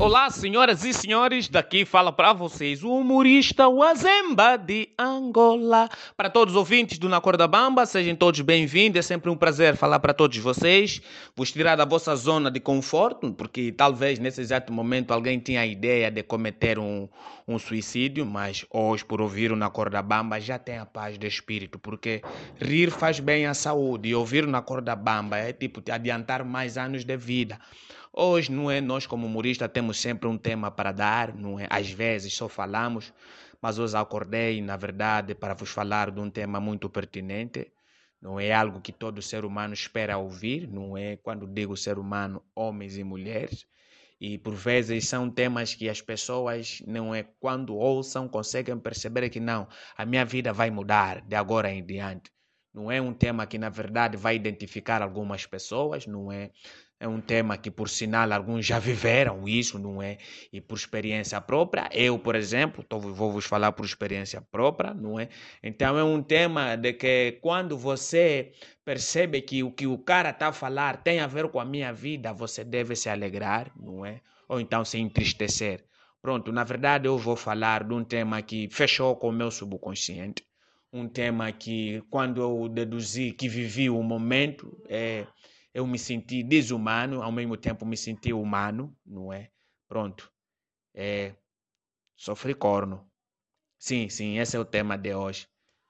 Olá, senhoras e senhores, daqui fala para vocês o humorista Wazemba de Angola. Para todos os ouvintes do Na Corda Bamba, sejam todos bem-vindos. É sempre um prazer falar para todos vocês, vos tirar da vossa zona de conforto, porque talvez nesse exato momento alguém tinha a ideia de cometer um, um suicídio, mas hoje, por ouvir o Na Corda Bamba, já tem a paz de espírito, porque rir faz bem à saúde e ouvir o Na Corda Bamba é tipo te adiantar mais anos de vida. Hoje, não é? Nós, como humorista, temos sempre um tema para dar, não é? Às vezes só falamos, mas hoje acordei, na verdade, para vos falar de um tema muito pertinente. Não é algo que todo ser humano espera ouvir, não é? Quando digo ser humano, homens e mulheres. E por vezes são temas que as pessoas, não é? Quando ouçam, conseguem perceber que não, a minha vida vai mudar de agora em diante. Não é um tema que, na verdade, vai identificar algumas pessoas, não é? É um tema que, por sinal, alguns já viveram isso, não é? E por experiência própria, eu, por exemplo, tô, vou vos falar por experiência própria, não é? Então, é um tema de que quando você percebe que o que o cara está a falar tem a ver com a minha vida, você deve se alegrar, não é? Ou então se entristecer. Pronto, na verdade, eu vou falar de um tema que fechou com o meu subconsciente. Um tema que, quando eu deduzi que vivi o momento, é eu me senti desumano, ao mesmo tempo me senti humano, não é? Pronto. É, sofri corno. Sim, sim, esse é o tema de hoje.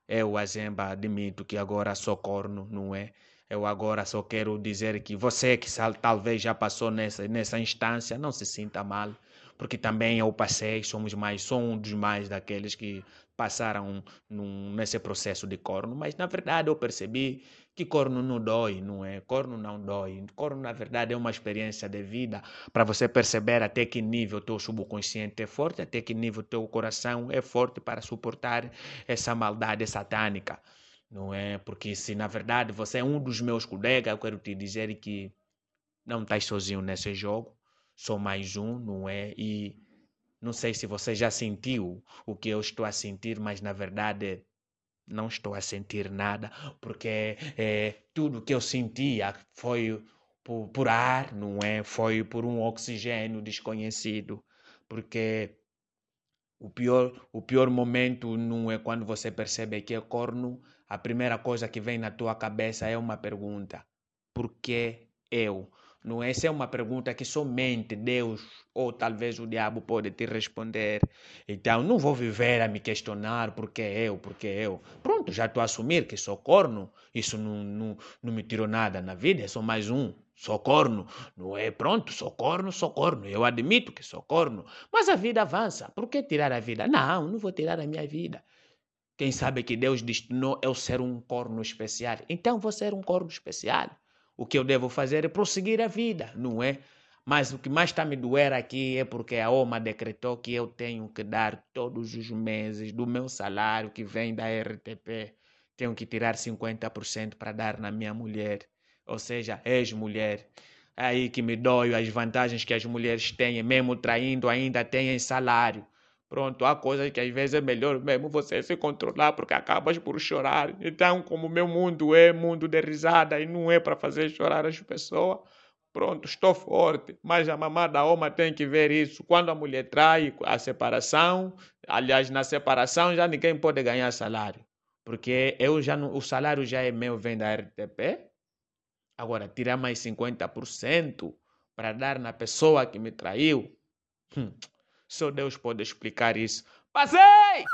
Eu, Azemba, admito que agora sou corno, não é? Eu agora só quero dizer que você que talvez já passou nessa, nessa instância, não se sinta mal, porque também eu passei, somos mais, sou um dos mais daqueles que passaram num, nesse processo de corno, mas na verdade eu percebi que corno não dói, não é? Corno não dói. Corno, na verdade, é uma experiência de vida para você perceber até que nível teu subconsciente é forte, até que nível teu coração é forte para suportar essa maldade satânica, não é? Porque se na verdade você é um dos meus colegas, eu quero te dizer que não estás sozinho nesse jogo, sou mais um, não é? E não sei se você já sentiu o que eu estou a sentir, mas na verdade não estou a sentir nada, porque é, tudo que eu sentia foi por, por ar, não é? Foi por um oxigênio desconhecido, porque o pior, o pior momento não é quando você percebe que é corno, a primeira coisa que vem na tua cabeça é uma pergunta: por que eu? Não essa é uma pergunta que somente Deus ou talvez o diabo pode te responder. Então não vou viver a me questionar porque eu, porque eu. Pronto, já estou a assumir que sou corno. Isso não, não, não me tirou nada na vida, sou mais um. Sou corno, não é? Pronto, sou corno, sou corno. Eu admito que sou corno. Mas a vida avança. Por que tirar a vida? Não, não vou tirar a minha vida. Quem sabe que Deus destinou eu ser um corno especial. Então vou ser um corno especial. O que eu devo fazer é prosseguir a vida, não é? Mas o que mais está me doer aqui é porque a OMA decretou que eu tenho que dar todos os meses do meu salário que vem da RTP, tenho que tirar 50% para dar na minha mulher, ou seja, ex-mulher. Aí que me dói as vantagens que as mulheres têm, mesmo traindo, ainda têm salário. Pronto, há coisas que às vezes é melhor mesmo você se controlar porque acabas por chorar. Então, como o meu mundo é mundo de risada e não é para fazer chorar as pessoas, pronto, estou forte. Mas a mamã da Oma tem que ver isso. Quando a mulher trai a separação, aliás, na separação já ninguém pode ganhar salário. Porque eu já não, o salário já é meu, vem da RTP. Agora, tirar mais 50% para dar na pessoa que me traiu. Hum. Só Deus pode explicar isso. Passei!